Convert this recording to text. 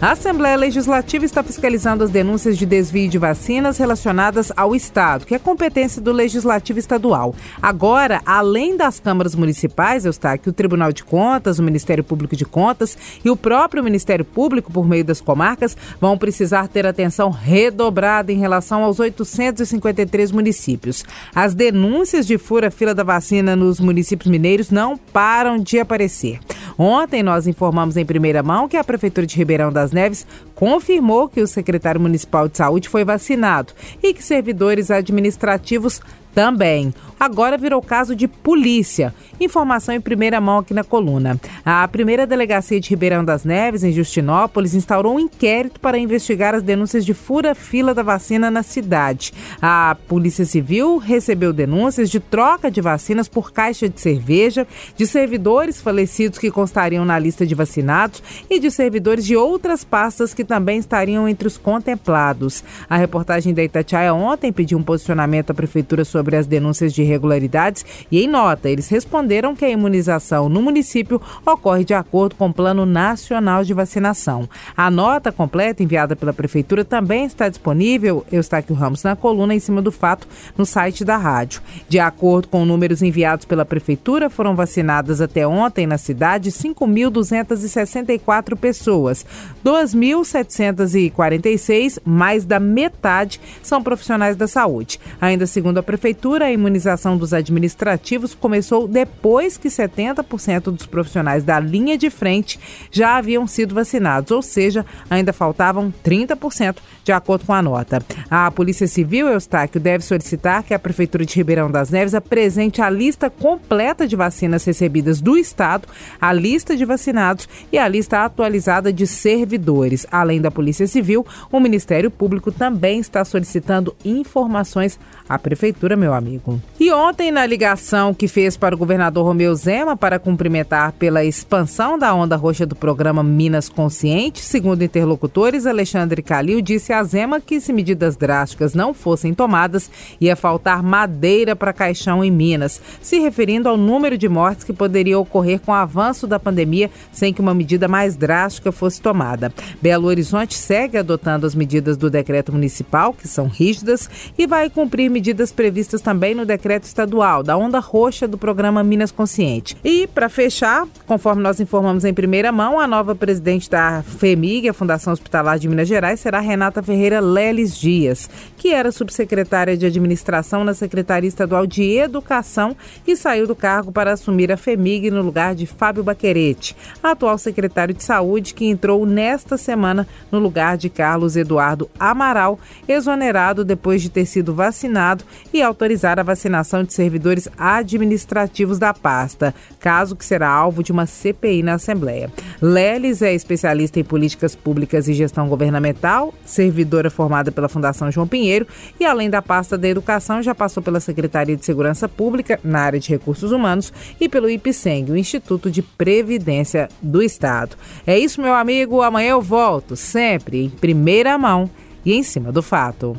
A Assembleia Legislativa está fiscalizando as denúncias de desvio de vacinas relacionadas ao Estado, que é competência do Legislativo Estadual. Agora, além das câmaras municipais, Eustáquio, o Tribunal de Contas, o Ministério Público de Contas e o próprio Ministério Público, por meio das comarcas, vão precisar ter atenção redobrada em relação aos 853 municípios. As denúncias de fura-fila da vacina nos municípios mineiros não param de aparecer. Ontem nós informamos em primeira mão que a Prefeitura de Ribeirão das Neves confirmou que o secretário municipal de saúde foi vacinado e que servidores administrativos também. Agora virou caso de polícia. Informação em primeira mão aqui na coluna. A primeira delegacia de Ribeirão das Neves, em Justinópolis, instaurou um inquérito para investigar as denúncias de fura-fila da vacina na cidade. A Polícia Civil recebeu denúncias de troca de vacinas por caixa de cerveja, de servidores falecidos que constariam na lista de vacinados e de servidores de outras pastas que também estariam entre os contemplados. A reportagem da Itatiaia ontem pediu um posicionamento à Prefeitura sobre sobre as denúncias de irregularidades e, em nota, eles responderam que a imunização no município ocorre de acordo com o Plano Nacional de Vacinação. A nota completa enviada pela Prefeitura também está disponível, Eustáquio Ramos, na coluna em cima do fato no site da rádio. De acordo com números enviados pela Prefeitura, foram vacinadas até ontem na cidade 5.264 pessoas. 2.746, mais da metade, são profissionais da saúde. Ainda segundo a Prefeitura, A imunização dos administrativos começou depois que 70% dos profissionais da linha de frente já haviam sido vacinados, ou seja, ainda faltavam 30%, de acordo com a nota. A Polícia Civil, Eustáquio, deve solicitar que a Prefeitura de Ribeirão das Neves apresente a lista completa de vacinas recebidas do Estado, a lista de vacinados e a lista atualizada de servidores. Além da Polícia Civil, o Ministério Público também está solicitando informações à Prefeitura meu amigo. E ontem, na ligação que fez para o governador Romeu Zema para cumprimentar pela expansão da onda roxa do programa Minas Consciente, segundo interlocutores, Alexandre Calil disse a Zema que se medidas drásticas não fossem tomadas, ia faltar madeira para caixão em Minas, se referindo ao número de mortes que poderia ocorrer com o avanço da pandemia sem que uma medida mais drástica fosse tomada. Belo Horizonte segue adotando as medidas do decreto municipal, que são rígidas, e vai cumprir medidas previstas previstas também no decreto estadual da onda roxa do programa Minas Consciente. E, para fechar, conforme nós informamos em primeira mão, a nova presidente da FEMIG, a Fundação Hospitalar de Minas Gerais, será Renata Ferreira Leles Dias, que era subsecretária de Administração na Secretaria Estadual de Educação e saiu do cargo para assumir a FEMIG no lugar de Fábio Baquerete, atual secretário de Saúde, que entrou nesta semana no lugar de Carlos Eduardo Amaral, exonerado depois de ter sido vacinado e autorizado autorizar a vacinação de servidores administrativos da pasta, caso que será alvo de uma CPI na Assembleia. Leles é especialista em políticas públicas e gestão governamental, servidora formada pela Fundação João Pinheiro e, além da pasta da educação, já passou pela Secretaria de Segurança Pública na área de recursos humanos e pelo IPSENG, o Instituto de Previdência do Estado. É isso, meu amigo. Amanhã eu volto, sempre em primeira mão e em cima do fato.